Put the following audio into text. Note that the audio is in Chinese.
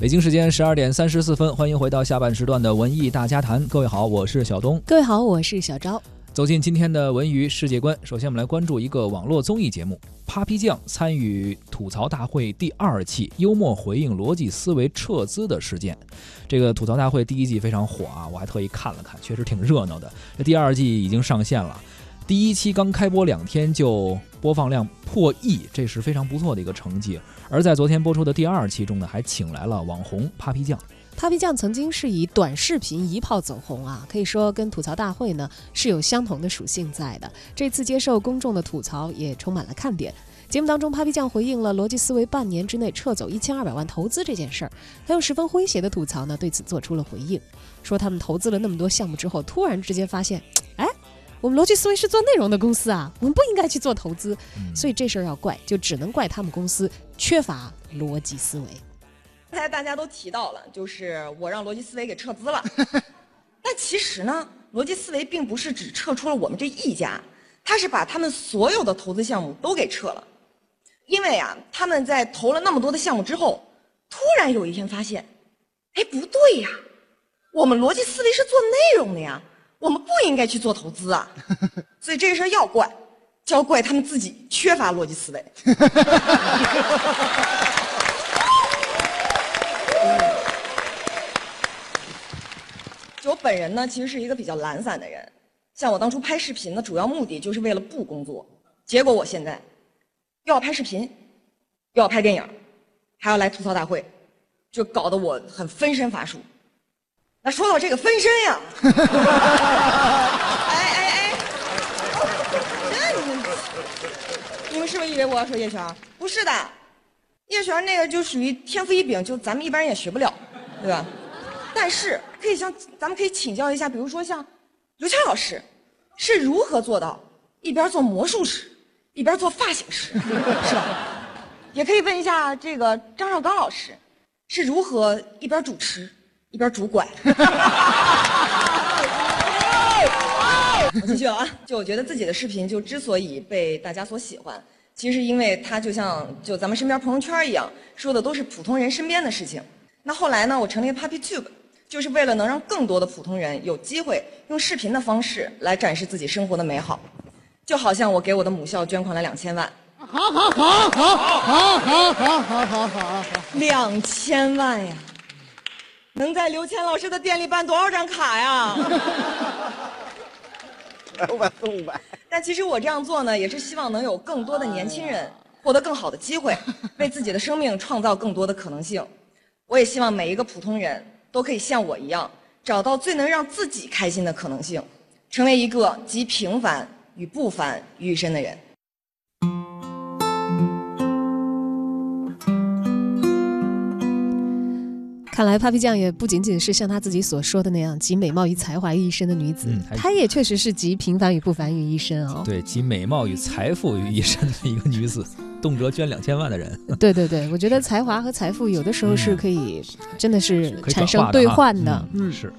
北京时间十二点三十四分，欢迎回到下半时段的文艺大家谈。各位好，我是小东。各位好，我是小昭。走进今天的文娱世界观，首先我们来关注一个网络综艺节目《Papi 酱》参与吐槽大会第二期，幽默回应逻辑思维撤资的事件。这个吐槽大会第一季非常火啊，我还特意看了看，确实挺热闹的。这第二季已经上线了。第一期刚开播两天就播放量破亿，这是非常不错的一个成绩。而在昨天播出的第二期中呢，还请来了网红 Papi 酱。Papi 酱曾经是以短视频一炮走红啊，可以说跟吐槽大会呢是有相同的属性在的。这次接受公众的吐槽也充满了看点。节目当中，Papi 酱回应了逻辑思维半年之内撤走一千二百万投资这件事儿，他用十分诙谐的吐槽呢对此做出了回应，说他们投资了那么多项目之后，突然之间发现，我们逻辑思维是做内容的公司啊，我们不应该去做投资，所以这事儿要怪，就只能怪他们公司缺乏逻辑思维。刚才大家都提到了，就是我让逻辑思维给撤资了，但其实呢，逻辑思维并不是只撤出了我们这一家，他是把他们所有的投资项目都给撤了，因为啊，他们在投了那么多的项目之后，突然有一天发现，哎，不对呀，我们逻辑思维是做内容的呀。我们不应该去做投资啊，所以这个事儿要怪，就要怪他们自己缺乏逻辑思维。就我本人呢，其实是一个比较懒散的人。像我当初拍视频的主要目的就是为了不工作，结果我现在又要拍视频，又要拍电影，还要来吐槽大会，就搞得我很分身乏术。那说到这个分身呀，哎哎哎，这你们你们是不是以为我要说叶璇？不是的，叶璇那个就属于天赋异禀，就咱们一般人也学不了，对吧？但是可以向咱们可以请教一下，比如说像刘谦老师是如何做到一边做魔术师一边做发型师，是吧？也可以问一下这个张绍刚老师是如何一边主持。一边拄拐，我继续了啊！就我觉得自己的视频就之所以被大家所喜欢，其实因为它就像就咱们身边朋友圈一样，说的都是普通人身边的事情。那后来呢，我成立 Papi Tube，就是为了能让更多的普通人有机会用视频的方式来展示自己生活的美好。就好像我给我的母校捐款了两千万，好好好好好好好好好好好，两千万呀！能在刘谦老师的店里办多少张卡呀？五百四五百。但其实我这样做呢，也是希望能有更多的年轻人获得更好的机会，为自己的生命创造更多的可能性。我也希望每一个普通人都可以像我一样，找到最能让自己开心的可能性，成为一个集平凡与不凡于一身的人。看来 Papi 酱也不仅仅是像她自己所说的那样集美貌与才华于一身的女子，她也确实是集平凡与不凡于一身哦。对，集美貌与财富于一身的一个女子，动辄捐两千万的人。对 对对，我觉得才华和财富有的时候是可以，真的是产生兑换的。嗯，是。